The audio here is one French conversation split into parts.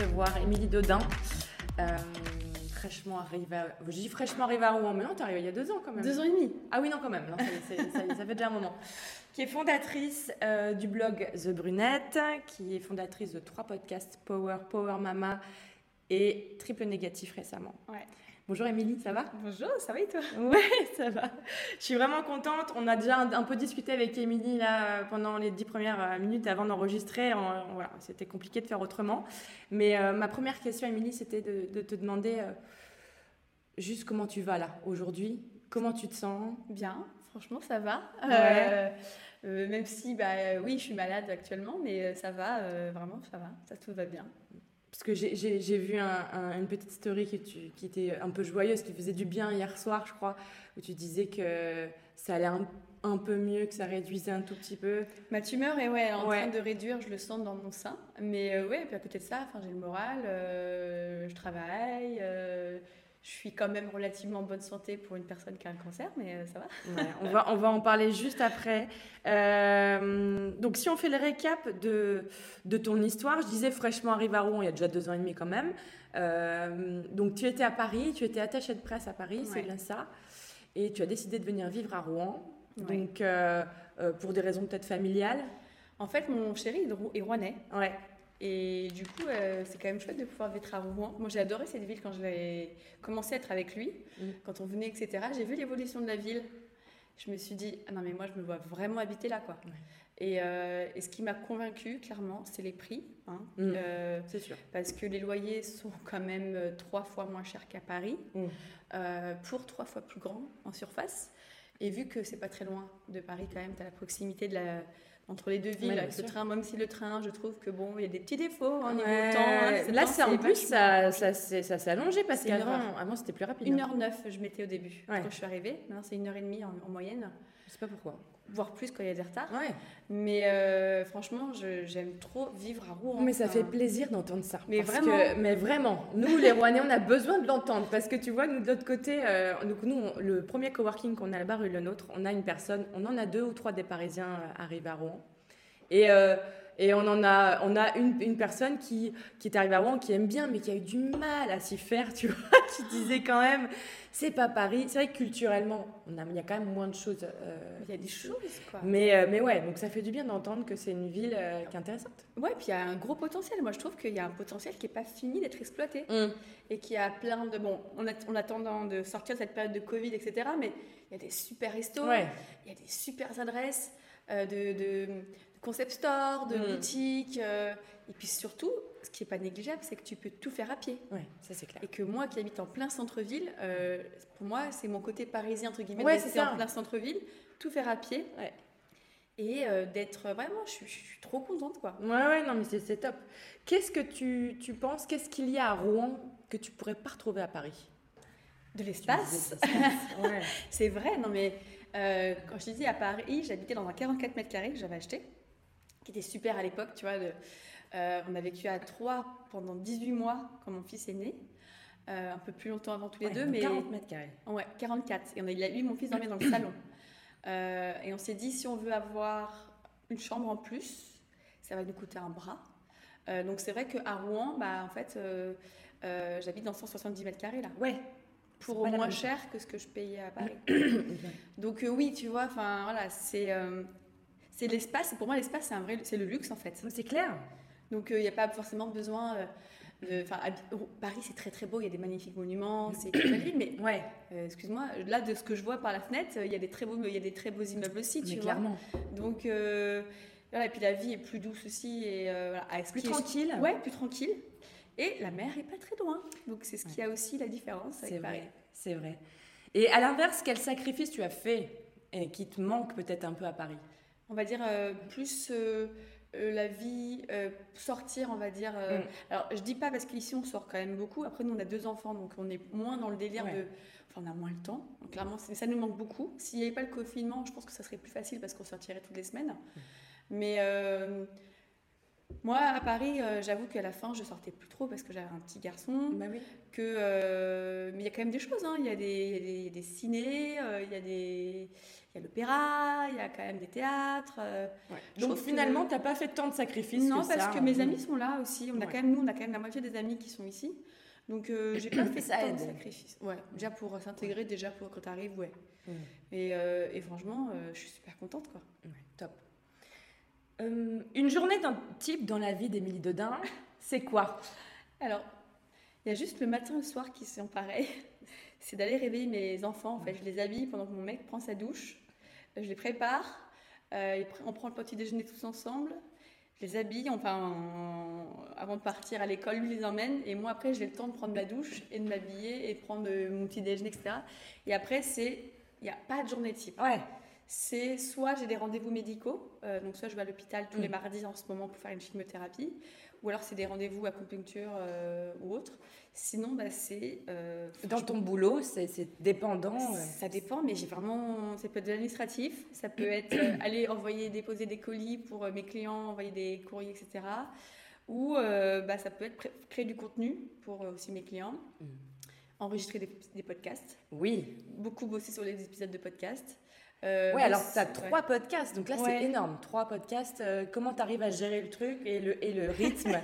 recevoir Émilie Dodin. Euh, fraîchement arrivée à... Je dis fraîchement arrivée à Rouen, mais non, t'es arrivée il y a deux ans quand même. Deux ans et demi. Ah oui, non, quand même. Non, ça, ça, ça, ça, fait déjà un moment. Qui est fondatrice euh, du blog The Brunette, qui est fondatrice de trois podcasts Power, Power Mama et Triple Négatif récemment. Ouais. Bonjour Émilie, ça va? Bonjour, ça va et toi? Ouais, ça va. Je suis vraiment contente. On a déjà un, un peu discuté avec Émilie là pendant les dix premières euh, minutes avant d'enregistrer. Voilà, c'était compliqué de faire autrement. Mais euh, ma première question, Émilie, c'était de, de te demander euh, juste comment tu vas là aujourd'hui? Comment tu te sens? Bien, franchement, ça va. Ouais. Euh, euh, même si, bah, euh, oui, je suis malade actuellement, mais euh, ça va, euh, vraiment, ça va, ça tout va bien. Parce que j'ai- vu un- un- une petite story qui, tu- qui était un peu joyeuse, qui faisait du bien hier soir, je crois, où tu disais que ça allait un, un peu mieux, que ça réduisait un tout petit peu. Ma tumeur est ouais, en Ouais. train de réduire, je le sens dans mon sein. Mais euh, ouais, puis à côté de ça, j'ai le moral, euh, je travaille, euh, je suis quand même relativement en bonne santé pour une personne qui a un cancer, mais euh, ça va. Ouais, on, va, on va en parler juste après. Euh, donc, si on fait le récap de, de ton histoire, je disais fraîchement arrivé à Rouen il y a déjà deux ans et demi quand même. Euh, donc, tu étais à Paris, tu étais attachée de presse à Paris, c'est bien ça. Et tu as décidé de venir vivre à Rouen. Ouais. Donc, euh, pour des raisons peut-être familiales. En fait, mon chéri est rouennais. Ouais. Et du coup, euh, c'est quand même chouette de pouvoir vivre à Rouen. Moi, j'ai adoré cette ville quand j'ai commencé à être avec lui. Mm. Quand on venait, etc. J'ai vu l'évolution de la ville. Je me suis dit, ah non, mais moi, je me vois vraiment habiter là, quoi. Et, euh, et ce qui m'a convaincue, clairement, c'est les prix. hein. Mm. Euh, C'est sûr. parce que les loyers sont quand même trois fois moins chers qu'à Paris, Mm. pour trois fois plus grand en surface. Et vu que c'est pas très loin de Paris, quand même, tu as la proximité de la, entre les deux villes Ouais, avec le train, même si le train, je trouve que bon, il y a des petits défauts au niveau Ouais. temps. hein, Là, c'est en plus, ça, ça, s'est- ça s'est allongé parce qu'avant, avant, c'était plus rapide. Une hein. heure neuf, je mettais au début Ouais. quand je suis arrivée. Maintenant, c'est une heure et demie en, en moyenne, Je sais pas pourquoi. Voire plus quand il y a des retards. Ouais. Mais euh, franchement, j'aime trop vivre à Rouen. Mais ça Enfin, fait plaisir d'entendre ça. Mais Parce vraiment. que- mais vraiment. Nous, les Rouennais, on a besoin de l'entendre. Parce que tu vois, nous, de l'autre côté, euh, donc nous, on- le premier coworking qu'on a là-bas, rue Le Nôtre, on a une personne, on en a deux ou trois des Parisiens euh, arrivés à Rouen. Et, euh, et on en a, on a une, une personne qui, qui est arrivée à Rouen, qui aime bien, mais qui a eu du mal à s'y faire, tu vois, qui disait quand même, c'est pas Paris. C'est vrai que culturellement, on a- il y a quand même moins de choses. euh, Il y a des choses, quoi. mais, euh, mais ouais, donc ça fait du bien d'entendre que c'est une ville euh, qui est intéressante. Ouais, puis il y a un gros potentiel. Moi, je trouve qu'il y a un potentiel qui n'est pas fini d'être exploité. Hum. et qui a plein de bon on, a, on de sortir de cette période de Covid etc mais il y a des super restos Ouais. il y a des super adresses euh, de concept store de Mm. boutiques euh, et puis surtout ce qui est pas négligeable c'est que tu peux tout faire à pied ça c'est clair. et que moi qui habite en plein centre-ville euh, pour moi c'est mon côté parisien entre guillemets Ouais, c'est en plein centre-ville tout faire à pied Ouais. et euh, d'être vraiment je suis, je suis trop contente quoi Ouais, ouais, non, mais c'est- top. Qu'est-ce que tu, tu penses, qu'est-ce qu'il y a à Rouen que tu pourrais pas retrouver à Paris? De l'espace. Ouais. C'est vrai, non mais euh, quand je disais à Paris, j'habitais dans un 44 mètres carrés que j'avais acheté, qui était super à l'époque, tu vois. euh, on a vécu à trois pendant 18 mois quand mon fils est né, euh, un peu plus longtemps avant tous les Ouais, deux, mais 40 mètres carrés. ouais, 44. Et on a, lui, mon fils dormait dans le salon. Euh, et on s'est dit, si on veut avoir une chambre en plus, ça va nous coûter un bras. Euh, donc c'est vrai qu'à Rouen, bah, en fait, j'habite dans 170 mètres carrés là Ouais. pour moins cher que ce que je payais à Paris. Donc oui, tu vois, enfin voilà, c'est c'est l'espace. Pour moi, l'espace c'est un vrai, c'est le luxe en fait. C'est clair. Donc il n'y a pas forcément besoin euh, de. Oh, Paris c'est très très beau, il y a des magnifiques monuments, c'est ville, mais Ouais, euh, excuse-moi, là de ce que je vois par la fenêtre, il y a des très beaux, il y a des très beaux immeubles aussi, tu mais vois. clairement. Donc euh, voilà, et puis la vie est plus douce aussi et euh, voilà, à Plus tranquille. Ouais, plus tranquille. Et la mer est pas très loin, donc c'est ce qui a aussi la différence avec Paris. c'est vrai. Et à l'inverse, quel sacrifice tu as fait et qui te manque peut-être un peu à Paris? On va dire euh, plus euh, euh, la vie sortir on va dire Mm. alors je dis pas parce qu'ici on sort quand même beaucoup après nous on a deux enfants donc on est moins dans le délire Ouais. de enfin on a moins le temps donc clairement ça nous manque beaucoup s'il n'y avait pas le confinement je pense que ça serait plus facile parce qu'on sortirait toutes les semaines Mm. mais euh, Moi, à Paris, euh, j'avoue qu'à la fin, je sortais plus trop parce que j'avais un petit garçon. Bah oui. Que, euh, mais il y a quand même des choses. hein. Il y a des, y y a ciné, euh, il y a des, y a l'opéra, il y a quand même des théâtres. euh. Donc finalement, t'as pas fait tant de sacrifices non, que parce ça, que hein. mes amis sont là aussi. On a Ouais. quand même, nous, on a quand même la moitié des amis qui sont ici. Donc, euh, j'ai pas fait Ça tant de sacrifices. Ouais, déjà pour s'intégrer, déjà pour quand t'arrives, ouais. Mm. Et, euh, et franchement, euh, je suis super contente, quoi. Ouais, top. Euh, une journée d'un type dans la vie d'Émilie Dodin, c'est quoi? Alors, il y a juste le matin et le soir qui sont pareils. C'est d'aller réveiller mes enfants. En fait, je les habille pendant que mon mec prend sa douche. Je les prépare. Euh, on prend le petit déjeuner tous ensemble. Je les habille. Enfin, en- avant de partir à l'école, lui les emmène. Et moi, après, j'ai le temps de prendre ma douche et de m'habiller et de prendre euh, mon petit déjeuner, etc. Et après, c'est. Il n'y a pas de journée type. Ouais. C'est soit j'ai des rendez-vous médicaux, euh, donc soit je vais à l'hôpital tous les Mm. mardis en ce moment pour faire une chimiothérapie, ou alors c'est des rendez-vous acupuncture euh, ou autre. Sinon, bah, c'est. euh, Dans ton boulot, c'est dépendant. ça dépend, mais j'ai vraiment. Ça peut être de l'administratif, ça peut être euh, aller envoyer, déposer des colis pour euh, mes clients, envoyer des courriers, etc. Ou bah, ça peut être créer du contenu pour aussi mes clients, Mm. enregistrer des, des podcasts, Oui. beaucoup bosser sur les épisodes de podcasts. Euh, Ouais, alors tu as ouais. trois podcasts, donc là Ouais. c'est énorme. Trois podcasts, euh, comment tu arrives à gérer le truc et le, et le rythme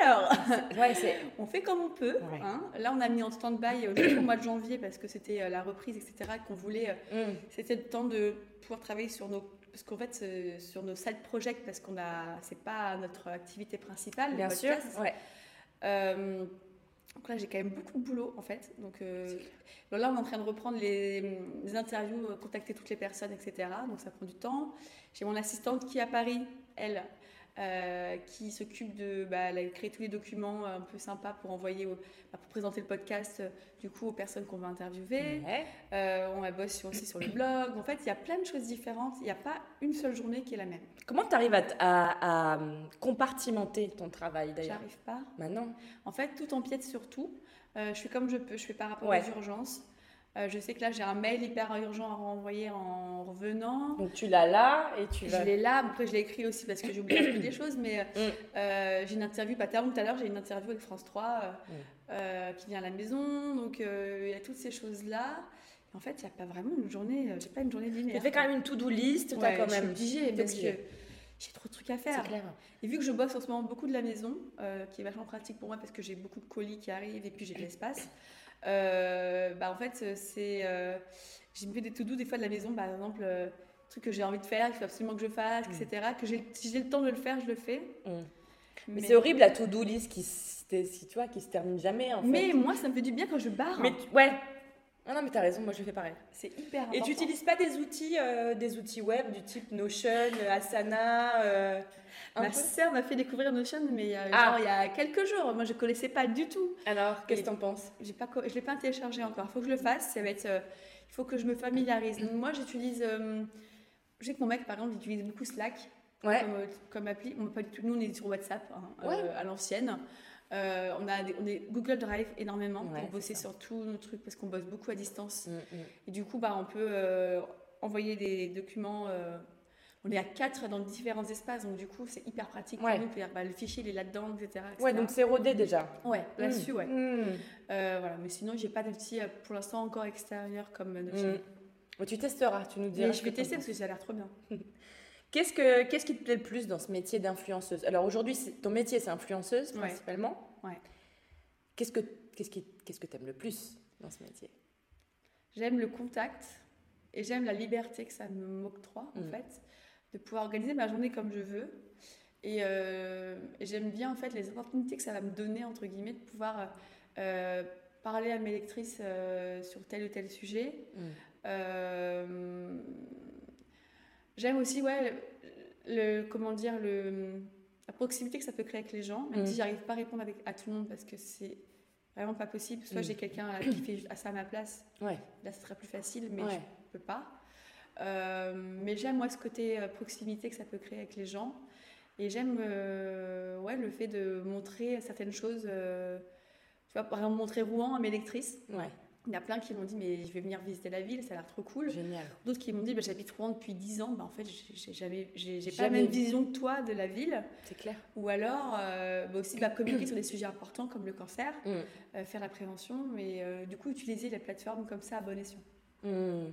Alors, Ouais. On fait comme on peut. Ouais. hein. Là, on a mis en stand-by euh, jusqu'au mois de janvier parce que c'était euh, la reprise, etc. Qu'on voulait. Mm. C'était le temps de pouvoir travailler sur nos. Parce qu'en fait, sur nos side projects, parce qu'on a, c'est pas notre activité principale. le Bien sûr. Ouais. Euh, donc là, j'ai quand même beaucoup de boulot en fait. Donc euh, là, on est en train de reprendre les, les interviews, euh, contacter toutes les personnes, etc. Donc ça prend du temps. J'ai mon assistante qui est à Paris, elle, euh, qui s'occupe de bah, créé tous les documents euh, un peu sympas pour envoyer, au- bah, pour présenter le podcast euh, du coup aux personnes qu'on va interviewer. Ouais. Euh, on va bosser aussi sur le blog. En fait, il y a plein de choses différentes. Il n'y a pas une seule journée qui est la même. Comment tu arrives à, t- à- à, compartimenter ton travail d'ailleurs? J'arrive pas. Maintenant. En fait, tout empiète sur tout. Euh, je fais comme je peux, je fais par rapport Ouais. aux urgences. Euh, je sais que là, j'ai un mail hyper urgent à renvoyer en revenant. Donc tu l'as là et tu Je vas. l'ai là, après je l'ai écrit aussi parce que j'ai oublié des choses, mais Mm. euh, j'ai une interview, pas tellement tout à l'heure, j'ai une interview avec France 3 euh, Mm. qui vient à la maison, donc il y a toutes ces choses-là. En fait, il n'y a pas vraiment une journée, j'ai pas une journée Tu linéaire. fais quand même une to-do list, tu Ouais, as quand je suis même. obligée parce que j'ai trop de trucs à C'est faire. clair. Et vu que je bosse en ce moment beaucoup de la maison, qui est vachement pratique pour moi parce que j'ai beaucoup de colis qui arrivent et puis j'ai de l'espace, bah en fait, euh, c'est. euh, je me fais des to-do des fois de la maison, par exemple, euh, trucs que j'ai envie de faire, qu'il faut absolument que je fasse, etc. Que j'ai- si j'ai le temps de le faire, je le fais. Mm. Mais, c'est horrible la to-do list qui, qui, tu vois, qui se termine jamais en fait. Mais moi, ça me fait du bien quand je barre. Mais ouais. Ah non, mais t'as raison, moi je fais pareil. C'est hyper Et important. tu n'utilises pas des outils, euh, des outils web du type Notion, euh, Asana euh, Ma sœur m'a fait découvrir Notion, mais euh, Ah. genre, il y a quelques jours. Moi, je connaissais pas du tout. Alors, qu'est-ce que Et- t'en penses? J'ai pas, je l'ai pas téléchargé encore. Il faut que je le fasse. Ça va être. il faut que je me familiarise. Donc, moi, j'utilise. je sais que mon mec, par exemple, il utilise beaucoup Slack Ouais. comme, comme appli. On, pas du tout- nous, on est sur WhatsApp hein, Ouais. à l'ancienne. Euh, on a des- on est Google Drive énormément Ouais, pour bosser ça. sur tous nos trucs parce qu'on bosse beaucoup à distance. Mm, mm. Et du coup, bah, on peut euh, envoyer des documents. euh, on est à quatre dans différents espaces, donc du coup, c'est hyper pratique Ouais. pour nous. de dire, bah, le fichier, il est là-dedans, etc. Ouais, donc c'est rodé déjà. ouais, là-dessus, Mm. ouais. Mm. Euh, voilà, mais sinon, j'ai pas d'outils pour l'instant encore extérieur comme Notion. Bon, tu testeras, tu nous diras. Mais je vais tester parce que ça a l'air trop bien. Qu'est-ce, que, qu'est-ce qui te plaît le plus dans ce métier d'influenceuse? Alors aujourd'hui, ton métier, c'est influenceuse Ouais. principalement. Ouais. Qu'est-ce que qu'est-ce qui, qu'est-ce que t'aimes le plus dans ce métier? J'aime le contact et j'aime la liberté que ça m'octroie, en Mm. fait, de pouvoir organiser ma journée comme je veux. Et, euh, et j'aime bien, en fait, les opportunités que ça va me donner, entre guillemets, de pouvoir euh, parler à mes lectrices euh, sur tel ou tel sujet. Mm. J'aime aussi, ouais, le, comment dire, le, la proximité que ça peut créer avec les gens, même Mm. si j'arrive pas à répondre avec, à tout le monde parce que c'est vraiment pas possible. Soit Mm. j'ai quelqu'un qui fait à ça à ma place, Ouais. là ce serait plus facile, mais Ouais. je peux pas. Euh, mais j'aime moi ce côté euh, proximité que ça peut créer avec les gens. Et j'aime euh, ouais, le fait de montrer certaines choses. euh, tu vois, par exemple, montrer Rouen à mes lectrices. Ouais. Il y a plein qui m'ont dit, mais je vais venir visiter la ville, ça a l'air trop cool. Génial. D'autres qui m'ont dit, bah, j'habite Rouen depuis 10 ans, bah, en fait, j'ai jamais, j'ai pas la même vision que toi de la ville. C'est clair. Ou alors, euh, bah, aussi bah, communiquer sur des sujets importants comme le cancer, Mm. euh, faire la prévention, mais euh, du coup, utiliser les plateformes comme ça à bon escient. Mm.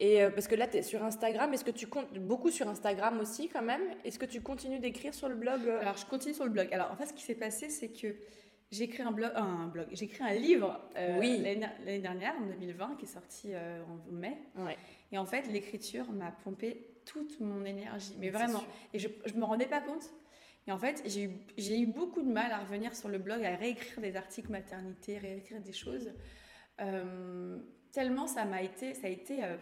Et parce que là, tu es sur Instagram. Est-ce que tu comptes beaucoup sur Instagram aussi, quand même? Est-ce que tu continues d'écrire sur le blog? Alors, je continue sur le blog. Alors, en fait, ce qui s'est passé, c'est que j'ai écrit un blog, un blog, j'ai écrit un livre euh, Oui. l'année dernière, en 2020, qui est sorti euh, en mai. Ouais. Et en fait, l'écriture m'a pompé toute mon énergie, mais vraiment. sûr. Et je ne me rendais pas compte. Et en fait, j'ai eu, j'ai eu beaucoup de mal à revenir sur le blog, à réécrire des articles maternité, réécrire des choses. Euh, tellement ça m'a été, ça a été euh,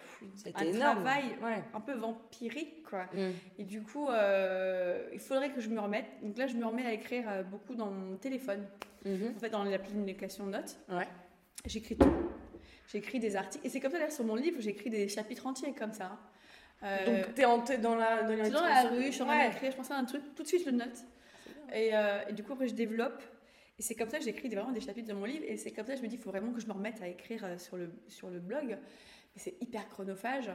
un énorme. travail Ouais. un peu vampirique, quoi. Mm. Et du coup, euh, il faudrait que je me remette. Donc là, je me remets à écrire euh, beaucoup dans mon téléphone. Mhm. En fait, dans l'application Notes, Ouais. j'écris tout. J'écris des articles. Et c'est comme ça, d'ailleurs, sur mon livre, j'écris des chapitres entiers comme ça. Donc, tu es dans la, dans dans la rue, je suis en train d'écrire, je pense à un truc, tout de suite je le note. Et, et du coup, après, je développe. Et c'est comme ça que j'écris vraiment des chapitres de mon livre. Et c'est comme ça que je me dis, il faut vraiment que je me remette à écrire euh, sur le, sur le blog. Mais c'est hyper chronophage.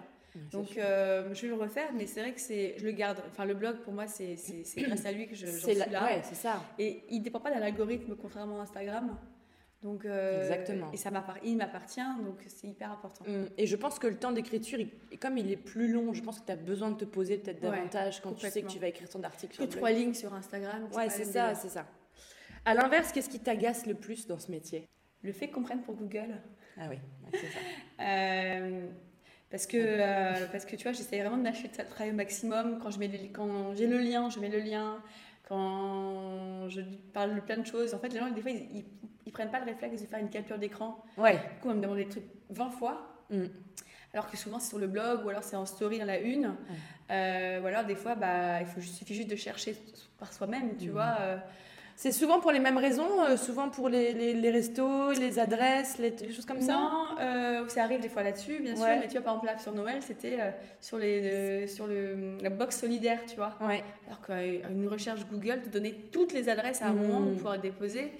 Donc, euh, je vais le refaire. Mais c'est vrai que c'est, je le garde. Enfin, le blog, pour moi, c'est, grâce à lui que je, j'en c'est suis la- là. Ouais, c'est ça. Et il ne dépend pas d'un algorithme, contrairement à Instagram. Donc, euh, Exactement. Et ça il m'appartient, donc c'est hyper important. Mm. Et je pense que le temps d'écriture, il- comme il est plus long, je pense que tu as besoin de te poser peut-être Ouais, davantage quand tu sais que tu vas écrire ton article Que sur trois lignes sur Instagram. Ouais, c'est ça, c'est ça. À l'inverse, qu'est-ce qui t'agace le plus dans ce métier? Le fait qu'on prenne pour Google. Ah oui, c'est ça. Euh, parce que, euh, parce que tu vois, j'essaie vraiment de lâcher le travail au maximum. Quand je mets les- quand j'ai le lien, je mets le lien. Quand je parle de plein de choses, en fait, les gens, des fois, ils, ils, ils prennent pas le réflexe de faire une capture d'écran. Ouais. Du coup, on me demande des trucs 20 fois. Mm. Alors que souvent, c'est sur le blog ou alors c'est en story dans la une. Euh, ou alors, des fois, bah, il faut, il suffit juste de chercher par soi-même, tu Mm. vois. C'est souvent pour les mêmes raisons, euh, souvent pour les, les, les restos, les adresses, les, les choses comme ça Non, euh, ça arrive des fois là-dessus, bien sûr. Mais tu vois, par exemple, là, sur Noël, c'était euh, sur, les, sur le, la box solidaire, tu vois. Ouais. Alors qu'une recherche Google te donnait toutes les adresses à un Mm. moment pour pouvoir déposer.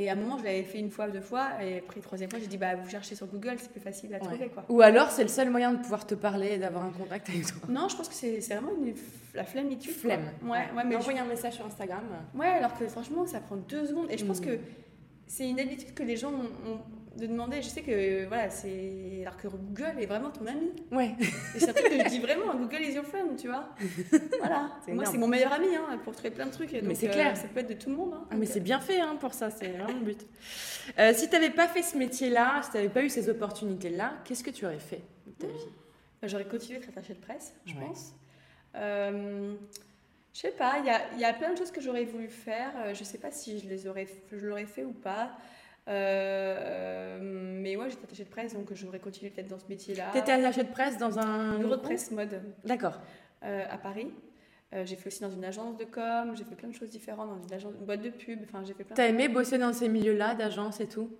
Et à un moment, je l'avais fait une fois, deux fois. Et après, troisième fois, j'ai dit, bah, vous cherchez sur Google, c'est plus facile à Ouais. trouver, quoi. Ou alors, c'est le seul moyen de pouvoir te parler et d'avoir un contact avec toi. Non, je pense que c'est vraiment une, la flammitude. quoi. Flemme. Ouais, ouais, mais je- Envoyer un message sur Instagram. Ouais, alors que franchement, ça prend deux secondes. Et je pense Mm. que c'est une habitude que les gens ont, ont de demander. Je sais que, voilà, c'est. Alors que Google est vraiment ton ami. Ouais. Et c'est un truc que je dis vraiment, Google is your friend, tu vois. Voilà. Moi, c'est mon meilleur ami hein, pour trouver plein de trucs. Mais c'est euh, clair. ça peut être de tout le monde. hein. Ah, mais c'est bien fait hein, pour ça, c'est vraiment le but. Euh, si tu n'avais pas fait ce métier-là, si tu n'avais pas eu ces opportunités-là, qu'est-ce que tu aurais fait de ta vie? Euh, J'aurais continué d'être attachée de presse, je Ouais. pense. Euh, je sais pas, il y a, y a plein de choses que j'aurais voulu faire. Euh, Je sais pas si je les aurais, je l'aurais fait ou pas. Euh, mais ouais, j'étais attachée de presse, donc j'aurais continué peut-être dans ce métier-là. Tu étais attaché de presse dans un. bureau de presse mode D'accord. euh, à Paris. Euh, j'ai fait aussi dans une agence de com, j'ai fait plein de choses différentes dans une, agence, une boîte de pub. Enfin, j'ai fait plein. Tu as aimé bosser dans ces milieux-là, d'agence et tout?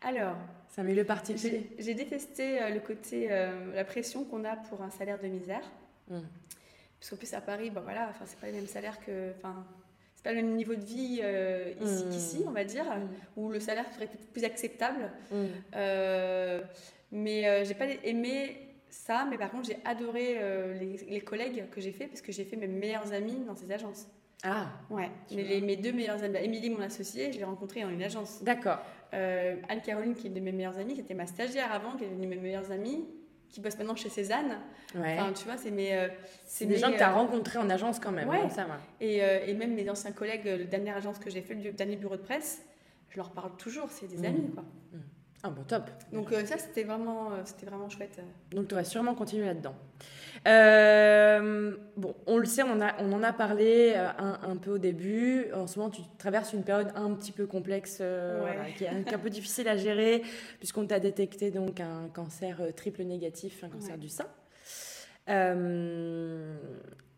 Alors, C'est un milieu particulier. j'ai j'ai détesté le côté, la pression qu'on a pour un salaire de misère. Mm. Parce qu'en plus à Paris, bon voilà, enfin c'est pas les mêmes salaires que, enfin c'est pas le même niveau de vie euh, ici Mm. qu'ici, on va dire, où le salaire serait peut-être plus acceptable. Mm. Euh, mais euh, j'ai pas aimé ça, mais par contre j'ai adoré euh, les, les collègues que j'ai fait parce que j'ai fait mes meilleurs amis dans ces agences. Ah, Ouais, mais les- mes deux meilleures amies, Émilie, mon associée, je l'ai rencontrée dans une agence. d'accord. Anne-Caroline, qui est une de mes meilleures amies, qui était ma stagiaire avant, qui est devenue mes meilleures amies, qui bosse maintenant chez Cézanne. Ouais. Enfin, tu vois, c'est mes. euh, c'est mes, des gens que tu as euh, rencontrés en agence quand même. ouais. ça va. Et, euh, et même mes anciens collègues, la dernière agence que j'ai fait, le dernier bureau de presse, je leur parle toujours, c'est des Mhm. amis, quoi. Ah bon, top. Donc euh, ça, c'était vraiment, euh, c'était vraiment chouette. Donc tu aurais sûrement continué là-dedans. Euh, bon, on le sait, on en a, on en a parlé un, un peu au début. En ce moment, tu traverses une période un petit peu complexe, Ouais. voilà, qui, est, qui est un peu difficile à gérer, puisqu'on t'a détecté donc un cancer triple négatif, un cancer Ouais. du sein.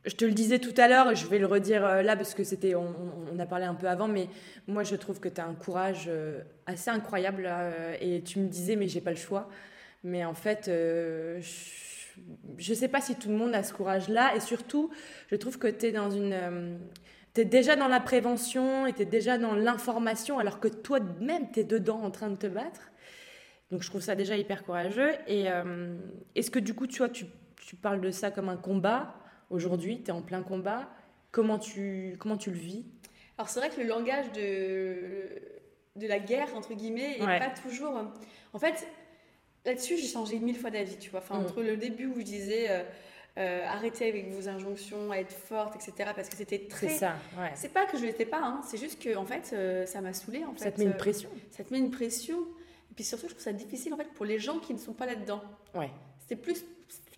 Je te le disais tout à l'heure, je vais le redire euh, là parce que c'était, on, a parlé un peu avant, mais moi je trouve que tu as un courage euh, assez incroyable euh, et tu me disais mais j'ai pas le choix. Mais en fait, je ne sais pas si tout le monde a ce courage-là et surtout, je trouve que tu es déjà dans la prévention et tu es déjà dans l'information alors que toi-même tu es dedans en train de te battre. Donc je trouve ça déjà hyper courageux. Et est-ce que du coup, tu vois, tu, tu parles de ça comme un combat aujourd'hui, tu es en plein combat. Comment tu, comment tu le vis? Alors c'est vrai que le langage de, de la guerre, entre guillemets, n'est pas toujours... En fait, là-dessus, j'ai changé mille fois d'avis, tu vois. Enfin, mm. entre le début où je disais... Euh, euh, arrêtez avec vos injonctions être forte, etc. Parce que c'était très. C'est ça, ouais. C'est pas que je l'étais pas, hein, c'est juste que en fait, euh, ça m'a saoulée. En fait. Ça te met une pression. ça te met une pression. Et puis surtout, je trouve ça difficile en fait pour les gens qui ne sont pas là-dedans. Ouais. C'est plus,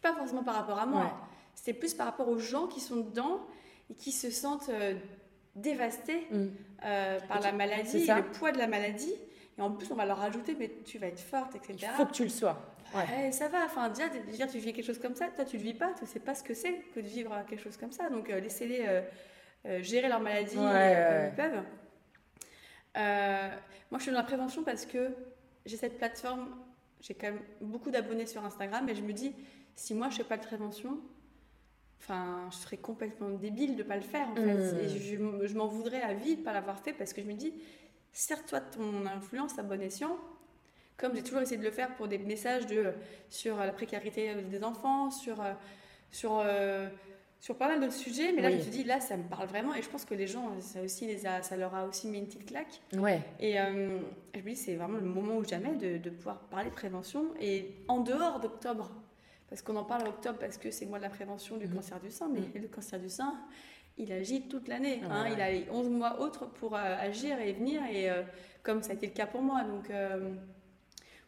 pas forcément par rapport à moi. C'est plus par rapport aux gens qui sont dedans et qui se sentent dévastés mm. par la maladie, le poids de la maladie. Et en plus, on va leur rajouter, mais tu vas être forte, etc. Il faut que tu le sois. Ouais. Eh, ça va, enfin, déjà, déjà, tu vis quelque chose comme ça, toi, tu le vis pas, tu sais pas ce que c'est que de vivre quelque chose comme ça. Donc, euh, laissez-les euh, euh, gérer leur maladie comme ils peuvent. moi, je suis dans la prévention parce que j'ai cette plateforme, j'ai quand même beaucoup d'abonnés sur Instagram, et je me dis, si moi, je fais pas de prévention, enfin, je serais complètement débile de pas le faire, en fait. Mmh. Et je, je m'en voudrais à vie de pas l'avoir fait parce que je me dis, sers-toi de ton influence à bon escient comme j'ai toujours essayé de le faire pour des messages de, sur la précarité des enfants, sur, euh, sur, euh, sur pas mal d'autres sujets. Mais là, je me suis dit, là, ça me parle vraiment. Et je pense que les gens, ça, aussi les a, ça leur a aussi mis une petite claque. Ouais. Et euh, je me dis, c'est vraiment le moment ou jamais de, de pouvoir parler de prévention. Et en dehors d'octobre, parce qu'on en parle en octobre parce que c'est moi de la prévention du mhm. cancer du sein, mais mhm. le cancer du sein, il agit toute l'année. Hein. Il a les 11 mois autres pour agir et venir, et comme ça a été le cas pour moi. Donc,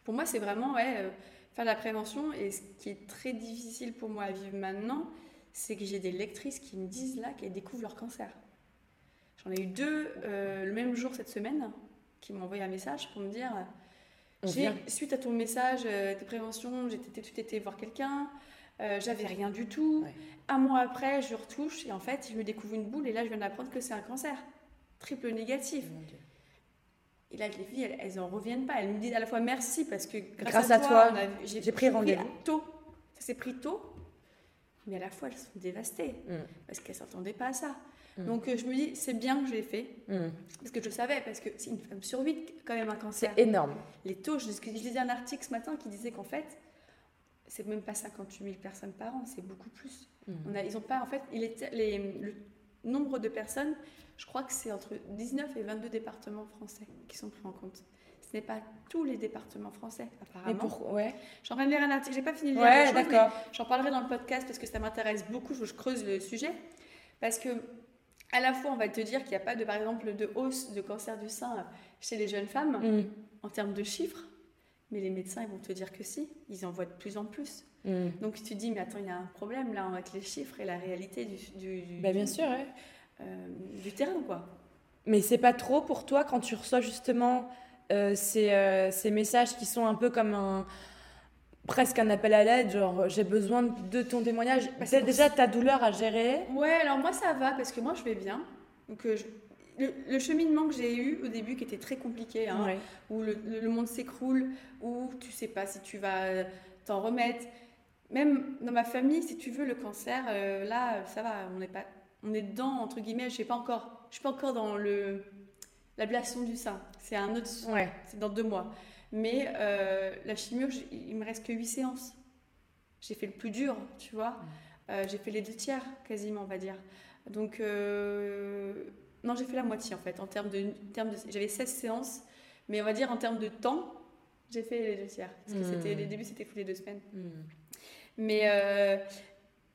pour moi, c'est vraiment ouais, euh, faire la prévention. Et ce qui est très difficile pour moi à vivre maintenant, c'est que j'ai des lectrices qui me disent là qu'elles découvrent leur cancer. J'en ai eu deux euh, le même jour cette semaine qui m'ont envoyé un message pour me dire suite à ton message euh, de prévention, j'ai été voir quelqu'un, j'avais rien du tout. Un mois après, je retouche et en fait, je me découvre une boule et là, je viens d'apprendre que c'est un cancer triple négatif. Et là, les filles, elles, n'en reviennent pas. Elles me disent à la fois merci parce que grâce, à, toi, j'ai pris rendez-vous tôt. Ça s'est pris tôt, mais à la fois elles sont dévastées mm. parce qu'elles s'attendaient pas à ça. Mm. Donc euh, je me dis c'est bien que je l'ai fait mm. parce que je savais parce que c'est une femme sur huit quand même un cancer. C'est énorme. Les taux, je, je lisais un article ce matin qui disait qu'en fait c'est même pas 58 000 personnes par an, c'est beaucoup plus. On a, ils ont pas en fait il est, les, le nombre de personnes je crois que c'est entre 19 et 22 départements français qui sont pris en compte. Ce n'est pas tous les départements français, apparemment. Mais pour... ouais. J'en lire un article, j'ai pas fini de lire ouais, d'accord. J'en parlerai dans le podcast parce que ça m'intéresse beaucoup, je creuse le sujet. Parce que, à la fois, on va te dire qu'il n'y a pas, de, par exemple, de hausse de cancer du sein chez les jeunes femmes, mm. en termes de chiffres, mais les médecins, ils vont te dire que si, ils en voient de plus en plus. Mm. Donc tu te dis, mais attends, il y a un problème là avec les chiffres et la réalité du. du, bah, bien sûr, ouais. Euh, du terrain, quoi. Mais c'est pas trop pour toi quand tu reçois justement euh, ces, euh, ces, messages qui sont un peu comme un presque un appel à l'aide, genre j'ai besoin de ton témoignage. Bah, c'est déjà ta douleur à gérer. Ouais, alors moi ça va parce que moi je vais bien. Donc le, cheminement que j'ai eu au début qui était très compliqué, hein, où le, le monde s'écroule, où tu sais pas si tu vas t'en remettre. Même dans ma famille, si tu veux, le cancer, là ça va, on n'est pas on est dedans, entre guillemets, je sais pas encore, je suis pas encore dans le l'ablation du sein. C'est un autre, ouais. c'est dans deux mois. Mais euh, la chimio, il me reste que huit séances. J'ai fait le plus dur, tu vois. Euh, j'ai fait les deux tiers, quasiment, on va dire. Donc, euh, non, j'ai fait la moitié, en fait, en termes de... J'avais 16 séances, mais on va dire en termes de temps, j'ai fait les deux tiers. Parce que hmm. c'était, les débuts, c'était toutes les deux semaines. Hmm. Mais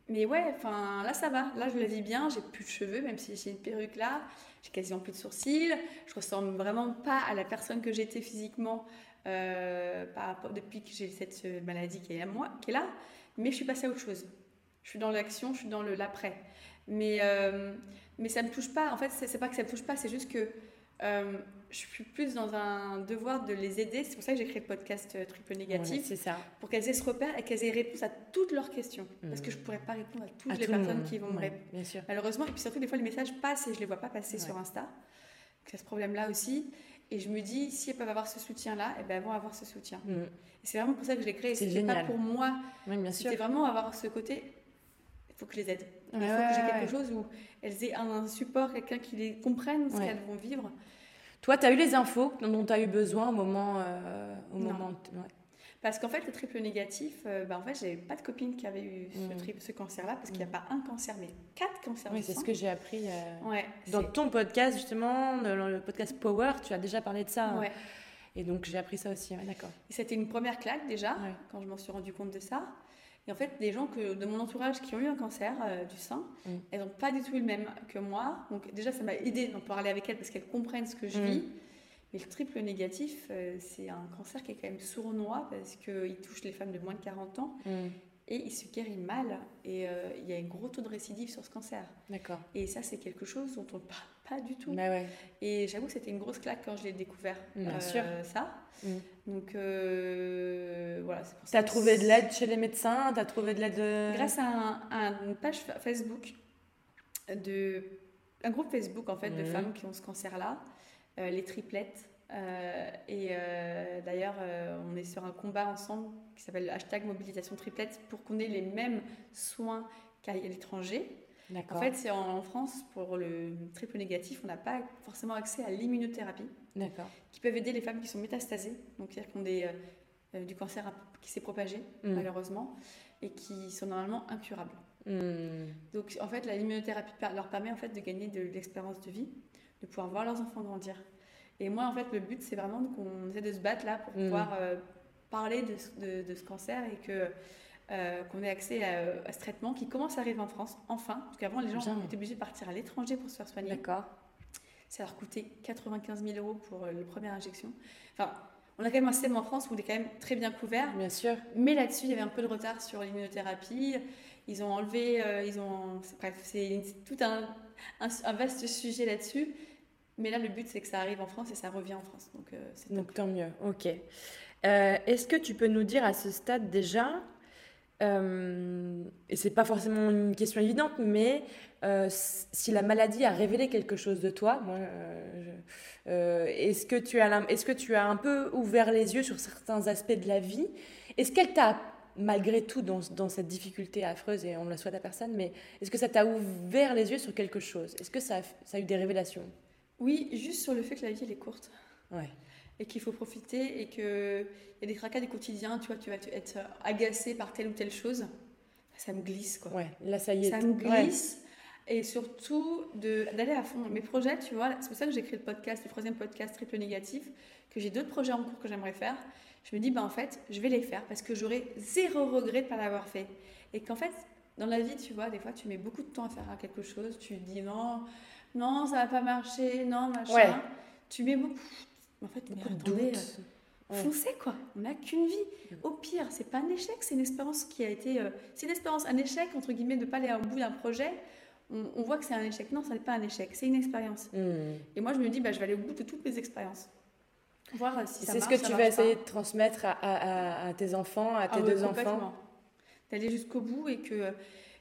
mais ouais, enfin là ça va. Là je le vis bien. J'ai plus de cheveux, même si j'ai une perruque là. J'ai quasiment plus de sourcils. Je ressemble vraiment pas à la personne que j'étais physiquement euh, depuis que j'ai cette euh, maladie qui est, à moi, qui est là. Mais je suis passée à autre chose. Je suis dans l'action, je suis dans le l'après. Mais, euh, mais ça me touche pas. En fait, c'est pas que ça me touche pas, c'est juste que je suis plus dans un devoir de les aider. C'est pour ça que j'ai créé le podcast Triple Négatif. c'est ça. Pour qu'elles aient ce repère et qu'elles aient réponse à toutes leurs questions. Parce que je ne pourrais pas répondre à toutes les personnes qui vont me répondre. Malheureusement. Et puis surtout, des fois, les messages passent et je ne les vois pas passer sur Insta. A ce problème-là aussi. Et je me dis, si elles peuvent avoir ce soutien-là, eh ben, elles vont avoir ce soutien. Mm. C'est vraiment pour ça que je l'ai créé. C'est pas pour moi. C'était vraiment avoir ce côté. Il faut que je les aide. il faut que j'ai quelque chose où elles aient un support, quelqu'un qui les comprenne ce qu'elles vont vivre. Toi, tu as eu les infos dont tu as eu besoin au moment. Euh, au moment Parce qu'en fait, le triple négatif, euh, bah, en fait, j'avais pas de copine qui avait eu ce, Mm. triple- ce cancer-là, parce qu'il n'y a Mm. pas un cancer, mais quatre cancers Oui, c'est ce que j'ai appris euh, Ouais, dans ton podcast, justement, dans le podcast Power, tu as déjà parlé de ça. hein. Et donc, j'ai appris ça aussi, ouais, d'accord. Et C'était une première claque déjà, quand je m'en suis rendu compte de ça. Et en fait, des gens que, de mon entourage qui ont eu un cancer euh, du sein, Mm. elles n'ont pas du tout eu le même que moi. Donc déjà, ça m'a aidé d'en parler avec elles parce qu'elles comprennent ce que je Mm. vis. Mais le triple négatif, euh, c'est un cancer qui est quand même sournois parce qu'il touche les femmes de moins de 40 ans Mm. et il se guérit mal. Et euh, il y a un gros taux de récidive sur ce cancer. D'accord. Et ça, c'est quelque chose dont on ne parle pas du tout. Bah ouais. Et j'avoue que c'était une grosse claque quand je l'ai découvert. Bien euh, sûr. Ça. Mm. Donc voilà, T'as que trouvé de l'aide chez les médecins T'as trouvé de l'aide Grâce à, un- à une page fa- Facebook, de, un groupe Facebook en fait de femmes qui ont ce cancer-là, les triplettes. Euh, et euh, d'ailleurs, euh, on est sur un combat ensemble qui s'appelle le hashtag mobilisation triplette pour qu'on ait les mêmes soins qu'à l'étranger. En fait, c'est en, France, pour le triple négatif, on n'a pas forcément accès à l'immunothérapie qui peuvent aider les femmes qui sont métastasées, donc c'est-à-dire qui ont des, euh, euh, du cancer qui s'est propagé Mm. malheureusement et qui sont normalement incurables. Mm. Donc en fait, la immunothérapie per- leur permet en fait de gagner de l'expérience de vie, de pouvoir voir leurs enfants grandir. Et moi, en fait, le but, c'est vraiment qu'on essaie de se battre là pour Mm. pouvoir euh, parler de, ce- de- de ce cancer et que euh, qu'on ait accès à, à ce traitement qui commence à arriver en France, enfin. Parce qu'avant, les gens étaient obligés de partir à l'étranger pour se faire soigner. D'accord. Ça leur coûtait 95 000 euros pour euh, la première injection. Enfin, on a quand même un système en France où on est quand même très bien couvert. Bien sûr. Mais là-dessus, il y avait un peu de retard sur l'immunothérapie. Ils ont enlevé, euh, ils ont, bref, c'est tout un, un, un vaste sujet là-dessus. Mais là, le but, c'est que ça arrive en France et ça revient en France. Donc, euh, tant mieux. Ok. Euh, Est-ce que tu peux nous dire à ce stade déjà, euh, et c'est pas forcément une question évidente, mais euh, si la maladie a révélé quelque chose de toi, est-ce que tu as, est-ce que tu as un peu ouvert les yeux sur certains aspects de la vie? Est-ce qu'elle t'a malgré tout dans, cette difficulté affreuse et on ne le souhaite à personne, mais est-ce que ça t'a ouvert les yeux sur quelque chose? Est-ce que ça a eu des révélations? Oui, juste sur le fait que la vie, elle est courte. Ouais. Et qu'il faut profiter et qu'il y a des tracas du quotidien. Tu vois, tu vas être agacé par telle ou telle chose. Ça me glisse, quoi. Ouais, là ça y est. ça me Ouais. glisse. Et surtout d'aller à fond. Mes projets, tu vois, c'est pour ça que j'ai créé le podcast, le troisième podcast triple négatif, que j'ai d'autres projets en cours que j'aimerais faire. Je me dis, bah en fait, je vais les faire parce que j'aurai zéro regret de ne pas l'avoir fait. Et qu'en fait, dans la vie, tu vois, des fois, tu mets beaucoup de temps à faire quelque chose. Tu dis, non, non, ça va pas marcher, non, machin. Ouais. Tu mets beaucoup. En fait, Beaucoup de doutes. euh. Foncez quoi, on n'a qu'une vie. Au pire, c'est pas un échec, c'est une expérience qui a été. euh, c'est une expérience, un échec entre guillemets de pas aller au bout d'un projet. On, on voit que c'est un échec. Non, ça n'est pas un échec, c'est une expérience. Hmm. Et moi, je me dis, bah, je vais aller au bout de toutes mes expériences, voir euh, si ça C'est ce que tu vas essayer pas. de transmettre à, à- à- à tes enfants, à tes Ah ouais, deux enfants? D'aller jusqu'au bout et que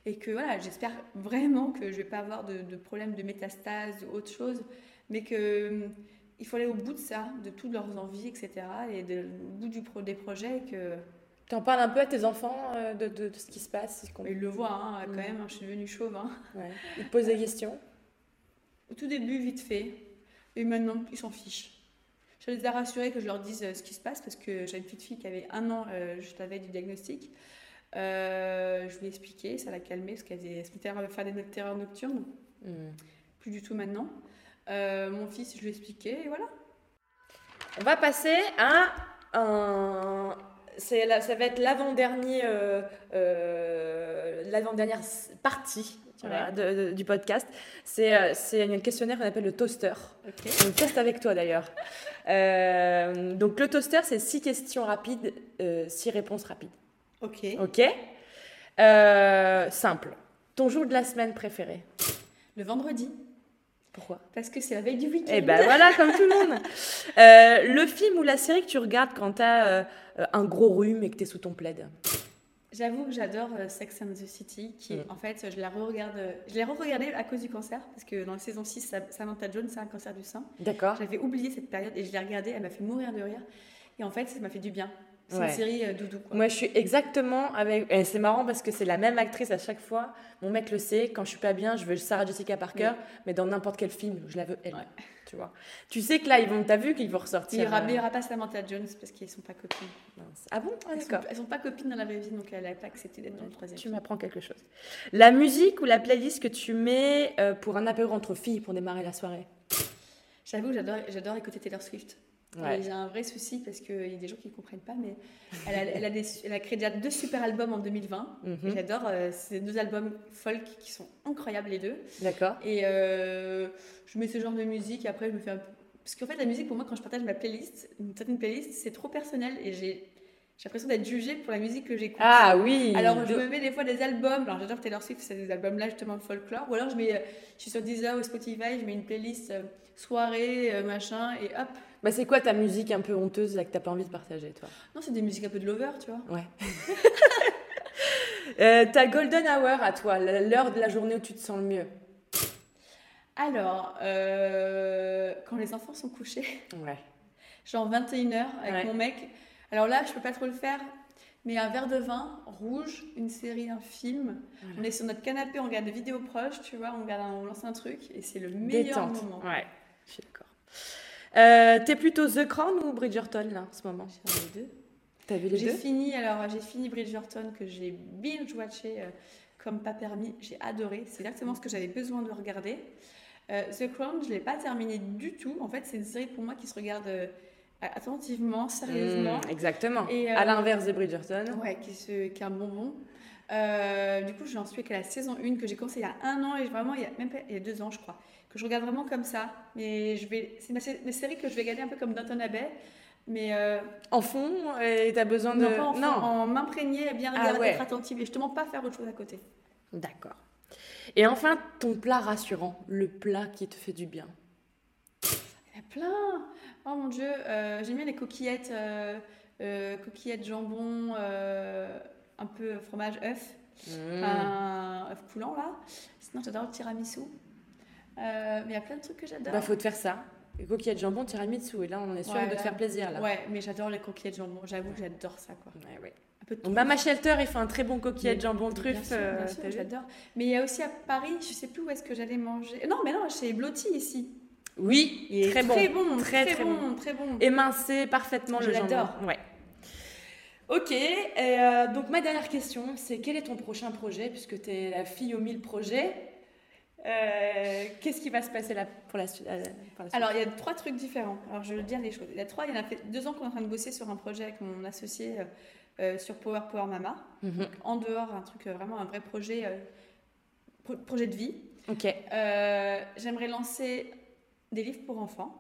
et que voilà, j'espère vraiment que je vais pas avoir de, de problème de métastase ou autre chose, mais que il faut aller au bout de ça, de toutes leurs envies, etc. Et de, au bout du pro, des projets et que Tu en parles un peu à tes enfants euh, de, de- de ce qui se passe ils, le voient hein, quand Mm. même. hein, je suis devenue chauve. hein. ouais. ils te posent des questions. Au tout début, vite fait. Et maintenant, ils s'en fichent. Je les ai rassurés que je leur dise euh, ce qui se passe parce que j'ai une petite fille qui avait un an euh, juste du diagnostic. Euh, je lui ai expliqué, ça l'a calmée parce qu'elle faisait- elle faire des terreurs nocturnes. Hmm. Plus du tout maintenant. Euh, mon fils, je lui ai expliqué et voilà. On va passer à un. La- ça va être l'avant-dernier, euh, euh, l'avant-dernière partie tu vois, Ouais. de- de- du podcast. C'est euh, c'est un questionnaire qu'on appelle le toaster. Ok. On le teste avec toi d'ailleurs. Donc le toaster, c'est six questions rapides, six réponses rapides. Ok. Ok Euh, Simple. Ton jour de la semaine préféré Le vendredi, Pourquoi parce que c'est la veille du week-end. Eh ben voilà, comme tout le monde. Euh, le film ou la série que tu regardes quand t'as euh, un gros rhume et que t'es sous ton plaid J'avoue que j'adore euh, Sex and the City, qui Mm. en fait, je la re-regarde. Je l'ai re-regardée à cause du cancer, parce que dans la saison 6, Sa- Samantha Jones a un cancer du sein. D'accord J'avais oublié cette période et je l'ai regardée, elle m'a fait mourir de rire. Et en fait, ça m'a fait du bien. C'est Ouais. une série euh, doudou. Quoi. Moi, je suis exactement avec. et c'est marrant parce que c'est la même actrice à chaque fois. Mon mec le sait. Quand je suis pas bien, je veux Sarah Jessica Parker, mais dans n'importe quel film, je la veux elle. Ouais. Tu vois. Tu sais que là, ils vont. T'as vu qu'ils vont Il ressortir. n'y aura, euh, il y aura pas Samantha Jones parce qu'ils sont pas copines. mince. Ah bon? Ah, Elles sont, elles sont pas copines dans la vraie vie, donc elle n'a pas accepté d'être dans le troisième. Tu m'apprends quelque chose. La musique ou la playlist que tu mets euh, pour un apéro entre filles pour démarrer la soirée? J'avoue, j'adore, j'adore écouter Taylor Swift. Ouais. J'ai un vrai souci parce qu'il y a des gens qui ne comprennent pas, mais elle a, elle a des- elle a créé déjà deux super albums en 2020. Mhm. J'adore euh, ces deux albums folk qui sont incroyables les deux. D'accord. Et euh, je mets ce genre de musique et après je me fais un peu... Parce qu'en fait la musique pour moi quand je partage ma playlist, une certaine playlist, c'est trop personnel et j'ai j'ai l'impression d'être jugée pour la musique que j'écoute. Ah oui. Alors je de- me mets des fois des albums, alors j'adore Taylor Swift, c'est des albums là justement folklore, ou alors je mets, euh, je suis sur Deezer ou Spotify, je mets une playlist euh, soirée, euh, machin, et hop. Bah, c'est quoi ta musique un peu honteuse là que t'as pas envie de partager, toi? Non, c'est des musiques un peu de lover, tu vois. Ouais. Euh, ta golden hour à toi, l'heure de la journée où tu te sens le mieux? Alors, euh, quand les enfants sont couchés, Ouais. genre 21h avec Ouais. mon mec, alors là je peux pas trop le faire, mais un verre de vin rouge, une série, un film, Voilà. on est sur notre canapé, on regarde des vidéos proches, tu vois, on, regarde un- on lance un truc, et c'est le meilleur Détente. moment. Ouais, je suis d'accord. Euh, T'es plutôt The Crown ou Bridgerton là en ce moment les deux. T'as vu les J'ai fini, alors j'ai fini Bridgerton que j'ai binge-watché euh, comme pas permis. J'ai adoré. C'est exactement ce que j'avais besoin de regarder. Euh, The Crown, je l'ai pas terminé du tout. En fait, c'est une série pour moi qui se regarde attentivement, sérieusement. Mmh, Exactement. Et, À l'inverse de Bridgerton. Ouais, qui, se, qui est un bonbon. Du coup, j'en suis qu'à la saison 1 que j'ai commencé il y a un an et vraiment, il y a même pas, il y a deux ans, je crois, que je regarde vraiment comme ça. Mais je vais, c'est ma, sé- mes séries que je vais regarder un peu comme Downton Abbey. Mais euh, En fond, et t'as besoin de. non, pas en, non. en m'imprégner, bien Ah regarder, ouais. être attentive et justement pas faire autre chose à côté. D'accord. Et enfin, ton plat rassurant, le plat qui te fait du bien. Il y en a plein Oh mon dieu, euh, j'aime bien les coquillettes, euh, euh, coquillettes jambon, euh, un peu fromage œuf, Mmh. un œuf coulant là. Sinon j'adore le tiramisu. Euh, mais il y a plein de trucs que j'adore. Bah, faut te faire ça. Les coquillettes de jambon, tiramisu. Et là, on est sûr Ouais, de te faire plaisir là. Ouais, mais j'adore les coquillettes jambon. J'avoue que j'adore ça quoi. Ouais, ouais. Un peu de Donc, Mama Shelter, il fait un très bon coquillette Mais- jambon truffe. euh, j'adore. Mais il y a aussi à Paris, je sais plus où est-ce que j'allais manger. Non, mais non, chez Blotti ici. Oui, Il est très bon. très bon, Très, très, très bon, très bon. Émincer parfaitement Je le jambon. l'adore. Ouais. Ok, et, euh, donc ma dernière question, c'est quel est ton prochain projet, puisque tu es la fille aux mille projets? Euh, Qu'est-ce qui va se passer là pour la, euh, suite? Alors, il y a trois trucs différents. Alors, je vais dire les choses. Il y a trois, il y en a fait deux ans qu'on est en train de bosser sur un projet avec mon associé euh, sur Power Power Mama. Mhm. En dehors, un truc, vraiment un vrai projet, euh, pro- projet de vie. Ok. J'aimerais lancer des livres pour enfants.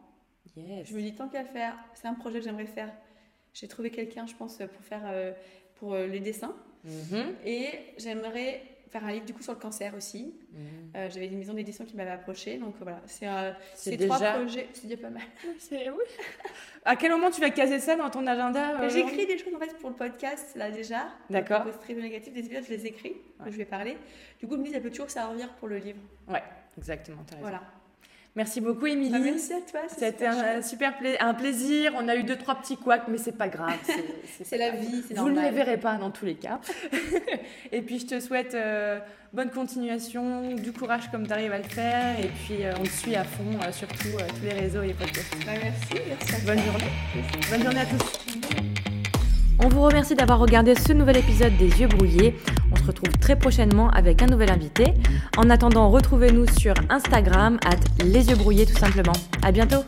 Yes. Je me dis, tant qu'à faire, c'est un projet que j'aimerais faire. J'ai trouvé quelqu'un, je pense, pour faire pour les dessins. Mhm. Et j'aimerais faire un livre du coup sur le cancer aussi. Mhm. Euh, J'avais une maison d'édition qui m'avait approché, donc voilà, c'est euh, C'est ces déjà- trois projets. C'est déjà pas mal. C'est- oui. À quel moment tu vas caser ça dans ton agenda euh, J'écris des choses en fait pour le podcast là déjà. D'accord. Positif et négatif, des épisodes, je les écris, Ouais. je vais parler. Du coup, je me dis, ça peut toujours servir pour le livre. Ouais, exactement. Voilà. Merci beaucoup, Émilie. Ah, merci à toi. C'était super un super pla- un plaisir. On a eu deux, trois petits couacs, mais c'est pas grave. c'est- la vie, c'est Vous ne les verrez pas dans tous les cas. et puis je te souhaite euh, bonne continuation, du courage comme tu arrives à le faire. Et puis euh, on te suit à fond, euh, surtout euh, tous les réseaux et les podcasts. Bah, merci, merci à toi. Bonne journée. Bonne journée à tous. On vous remercie d'avoir regardé ce nouvel épisode des Yeux Brouillés. On se retrouve très prochainement avec un nouvel invité. En attendant, retrouvez-nous sur Instagram, at les yeux brouillés tout simplement. À bientôt.